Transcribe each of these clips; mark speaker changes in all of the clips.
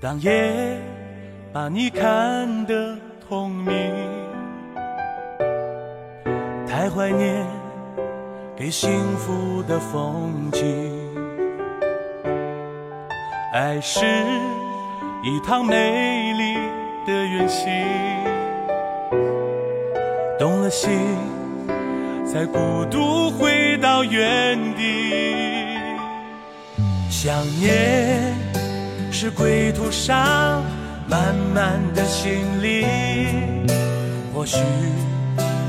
Speaker 1: 当夜把你看得透明，太怀念给幸福的风景。爱是一趟美丽的远行，动了心，才孤独回到原地。想念是归途上慢慢的行李，或许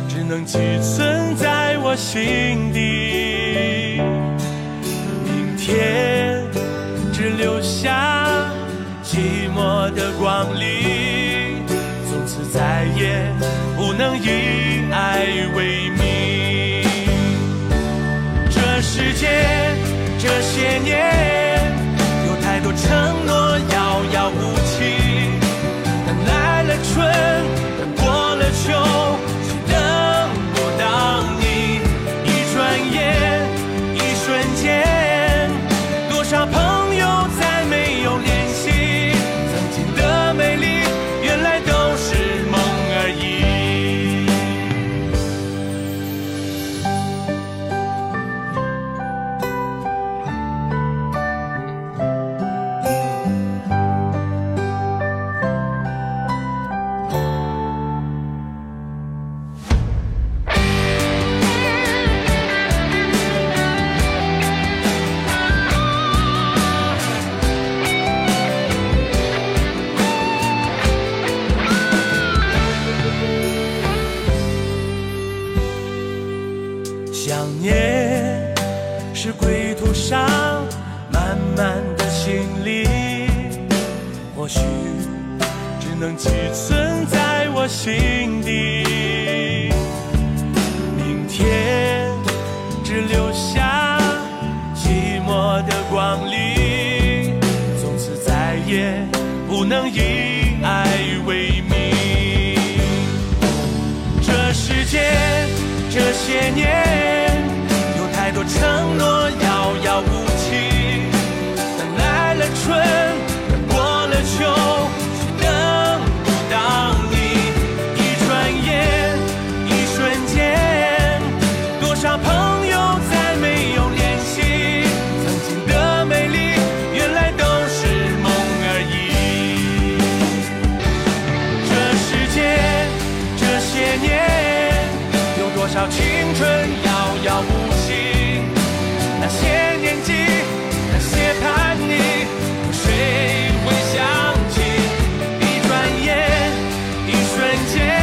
Speaker 1: 只能寄存在我心底。明天只留下寂寞的光临，从此再也不能以爱为名。这世界这些年，想念是归途上满满的行李，或许只能寄存在我心底。明天只留下寂寞的光阴，从此再也不能以爱为名。这世界这些年，前